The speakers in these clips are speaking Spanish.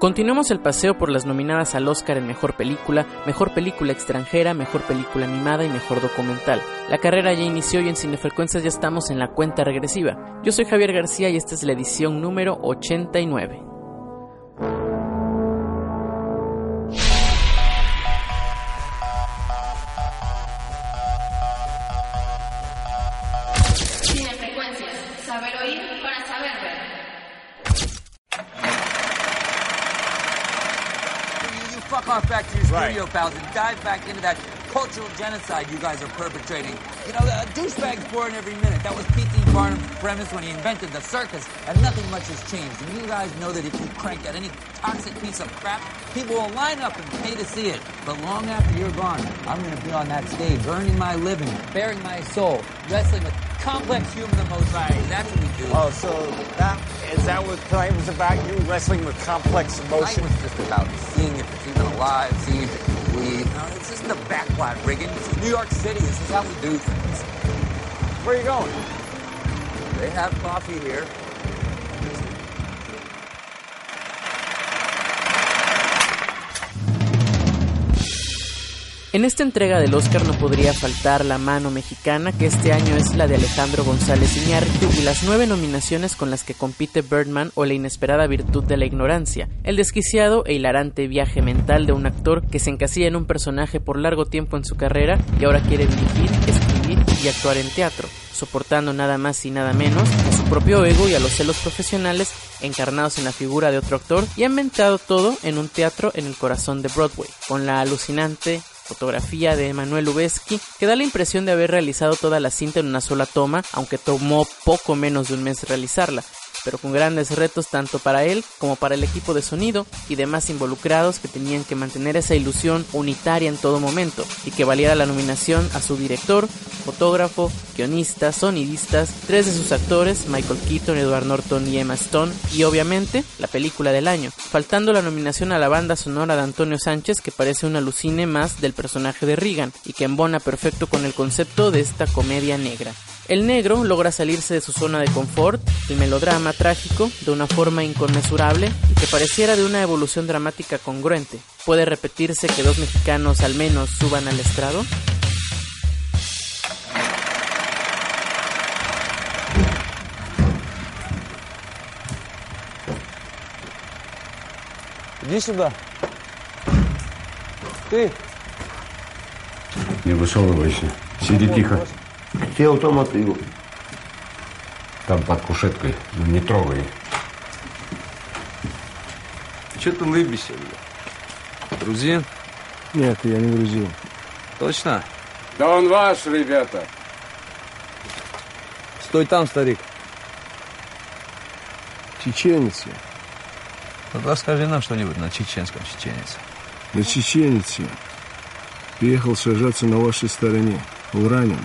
Continuamos el paseo por las nominadas al Oscar en Mejor Película, Mejor Película Extranjera, Mejor Película Animada y Mejor Documental. La carrera ya inició y en Cinefrecuencias ya estamos en la cuenta regresiva. Yo soy Javier García y esta es la edición número 89. Off back to your studio, pals, and dive back into that cultural genocide you guys are perpetrating. You know, a douchebag's born every minute. That was P.T. Barnum's premise when he invented the circus, and nothing much has changed. And you guys know that if you crank out any toxic piece of crap, people will line up and pay to see it. But long after you're gone, I'm going to be on that stage, earning my living, bearing my soul, wrestling with complex human emotions. That's what we do. Oh, so that is that what tonight was about? You wrestling with complex Tonight emotions? was just about seeing if it's even alive, seeing if it bleed. No, uh, this isn't a backwat rigging. This is New York City. This is how we do things. Where are you going? They have coffee here. En esta entrega del Oscar no podría faltar la mano mexicana, que este año es la de Alejandro González Iñárritu, y las nueve nominaciones con las que compite Birdman o La inesperada virtud de la ignorancia, el desquiciado e hilarante viaje mental de un actor que se encasilla en un personaje por largo tiempo en su carrera y ahora quiere dirigir, escribir y actuar en teatro, soportando nada más y nada menos a su propio ego y a los celos profesionales encarnados en la figura de otro actor y ha inventado todo en un teatro en el corazón de Broadway, con la alucinante fotografía de Emanuel Lubezki, que da la impresión de haber realizado toda la cinta en una sola toma, aunque tomó poco menos de un mes realizarla, pero con grandes retos tanto para él como para el equipo de sonido y demás involucrados que tenían que mantener esa ilusión unitaria en todo momento y que valiera la nominación a su director, fotógrafo, guionista, sonidistas, tres de sus actores, Michael Keaton, Edward Norton y Emma Stone, y obviamente la película del año, faltando la nominación a la banda sonora de Antonio Sánchez que parece un alucine más del personaje de Regan y que embona perfecto con el concepto de esta comedia negra. El negro logra salirse de su zona de confort, el melodrama trágico, de una forma inconmensurable y que pareciera de una evolución dramática congruente. ¿Puede repetirse que dos mexicanos al menos suban al estrado? Иди сюда. Ты. Не высовывайся. Сиди тихо. Автомат его? Там под кушеткой. Ну, не трогай. Че ты выбесил? Грузин? Нет, я не грузин. Точно? Да он ваш, ребята. Стой там, старик. Чеченец я. Вот расскажи нам что-нибудь на чеченском чеченец. На чеченец я. Приехал сажаться на вашей стороне. Был ранен.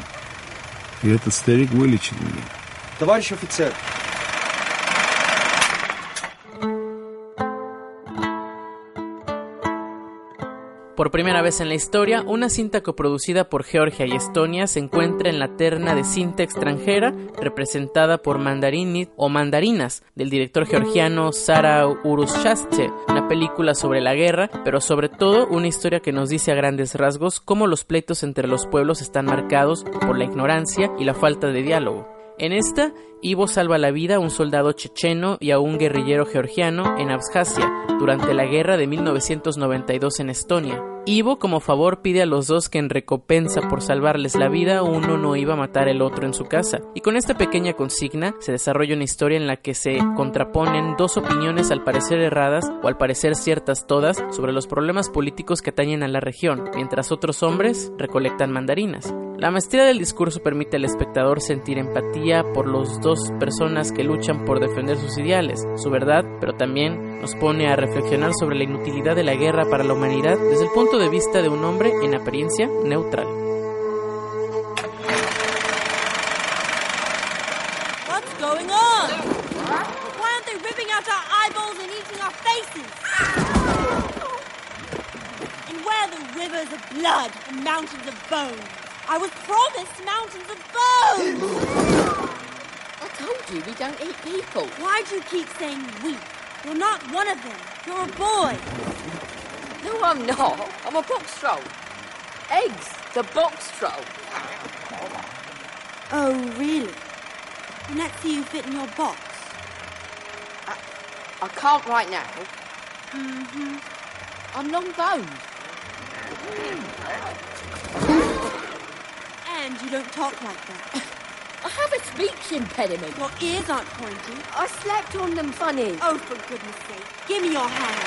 И этот старик вылечил меня. Товарищ офицер. Por primera vez en la historia, una cinta coproducida por Georgia y Estonia se encuentra en la terna de cinta extranjera representada por Mandarinit o Mandarinas del director georgiano Sara Urushasche, una película sobre la guerra, pero sobre todo una historia que nos dice a grandes rasgos cómo los pleitos entre los pueblos están marcados por la ignorancia y la falta de diálogo. En esta, Ivo salva la vida a un soldado checheno y a un guerrillero georgiano en Abjasia durante la guerra de 1992 en Estonia. Ivo, como favor, pide a los dos que en recompensa por salvarles la vida, uno no iba a matar el otro en su casa. Y con esta pequeña consigna se desarrolla una historia en la que se contraponen dos opiniones al parecer erradas o al parecer ciertas todas sobre los problemas políticos que atañen a la región, mientras otros hombres recolectan mandarinas. La maestría del discurso permite al espectador sentir empatía por las dos personas que luchan por defender sus ideales, su verdad, pero también nos pone a reflexionar sobre la inutilidad de la guerra para la humanidad desde el punto de vista de un hombre en apariencia neutral. Blood and mountains of bone? I was promised mountains of bones! I told you we don't eat people. Why do you keep saying we? You're not one of them. You're a boy. No, I'm not. I'm a box troll. Eggs, the box troll. Oh, really? And let's see you fit in your box. I can't right now. Mm-hmm. I'm long boned. And you don't talk like that. I have a speech impediment. Your ears aren't pointy. I slept on them funny. Oh, for goodness sake. Give me your hand.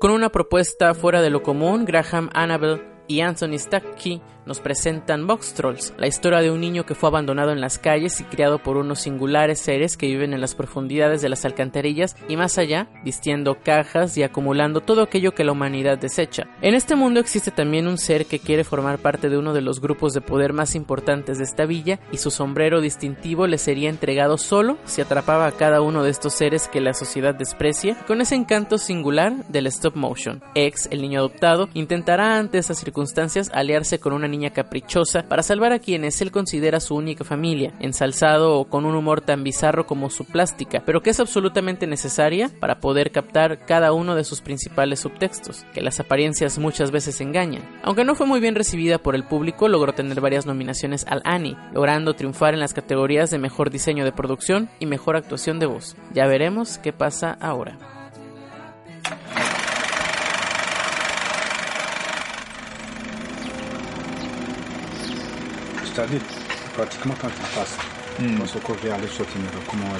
Con una propuesta fuera de lo común, Graham Annabel y Anthony Stacky nos presentan Box Trolls, la historia de un niño que fue abandonado en las calles y criado por unos singulares seres que viven en las profundidades de las alcantarillas y más allá, vistiendo cajas y acumulando todo aquello que la humanidad desecha. En este mundo existe también un ser que quiere formar parte de uno de los grupos de poder más importantes de esta villa y su sombrero distintivo le sería entregado solo si atrapaba a cada uno de estos seres que la sociedad desprecia con ese encanto singular del stop motion. Ex, el niño adoptado, intentará ante esas circunstancias aliarse con una niña caprichosa para salvar a quienes él considera su única familia, ensalzado o con un humor tan bizarro como su plástica, pero que es absolutamente necesaria para poder captar cada uno de sus principales subtextos, que las apariencias muchas veces engañan. Aunque no fue muy bien recibida por el público, logró tener varias nominaciones al Annie, logrando triunfar en las categorías de mejor diseño de producción y mejor actuación de voz. Ya veremos qué pasa ahora. C'est-à-dire, pratiquement quand passes, Hmm. on se à l'essotine, comment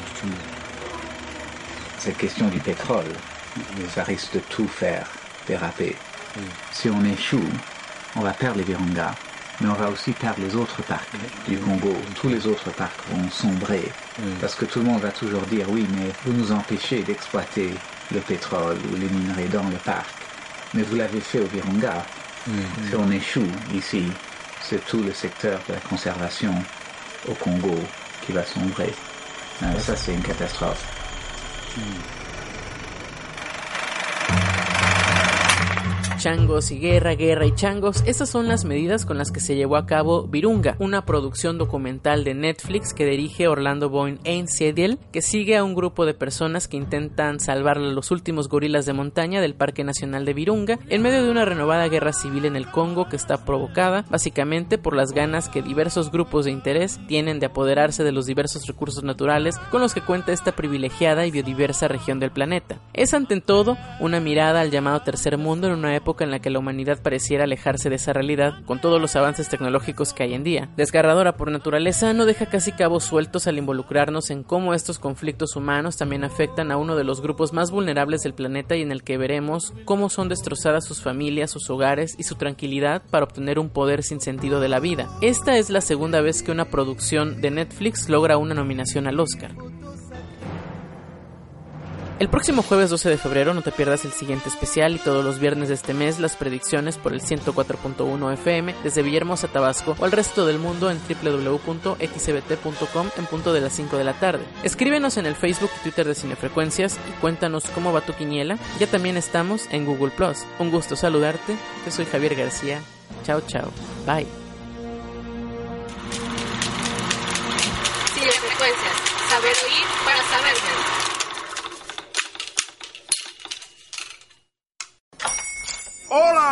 Cette question du pétrole, ça risque de tout faire déraper. Si on échoue, on va perdre les Virunga, mais on va aussi perdre les autres parcs du Congo. Tous les autres parcs vont sombrer, parce que tout le monde va toujours dire oui, mais vous nous empêchez d'exploiter le pétrole ou les minerais dans le parc. Mais vous l'avez fait au Virunga. Si on échoue ici, c'est tout le secteur de la conservation au Congo qui va sombrer. Ah, ça, c'est une catastrophe. Changos y guerra, guerra y changos, esas son las medidas con las que se llevó a cabo Virunga, una producción documental de Netflix que dirige Orlando Boyne Ainsediel, que sigue a un grupo de personas que intentan salvar a los últimos gorilas de montaña del Parque Nacional de Virunga en medio de una renovada guerra civil en el Congo que está provocada básicamente por las ganas que diversos grupos de interés tienen de apoderarse de los diversos recursos naturales con los que cuenta esta privilegiada y biodiversa región del planeta. Es ante todo una mirada al llamado tercer mundo en una en la que la humanidad pareciera alejarse de esa realidad con todos los avances tecnológicos que hay en día. Desgarradora por naturaleza, no deja casi cabos sueltos al involucrarnos en cómo estos conflictos humanos también afectan a uno de los grupos más vulnerables del planeta y en el que veremos cómo son destrozadas sus familias, sus hogares y su tranquilidad para obtener un poder sin sentido de la vida. Esta es la segunda vez que una producción de Netflix logra una nominación al Oscar. El próximo jueves 12 de febrero no te pierdas el siguiente especial y todos los viernes de este mes las predicciones por el 104.1 FM desde Villahermosa, Tabasco o al resto del mundo en www.xbt.com en punto de las 5 de la tarde. Escríbenos en el Facebook y Twitter de Cinefrecuencias y cuéntanos cómo va tu quiniela. Ya también estamos en Google Plus. Un gusto saludarte. Yo soy Javier García. Chao, chao. Bye. Cinefrecuencias. Saber oír para saber.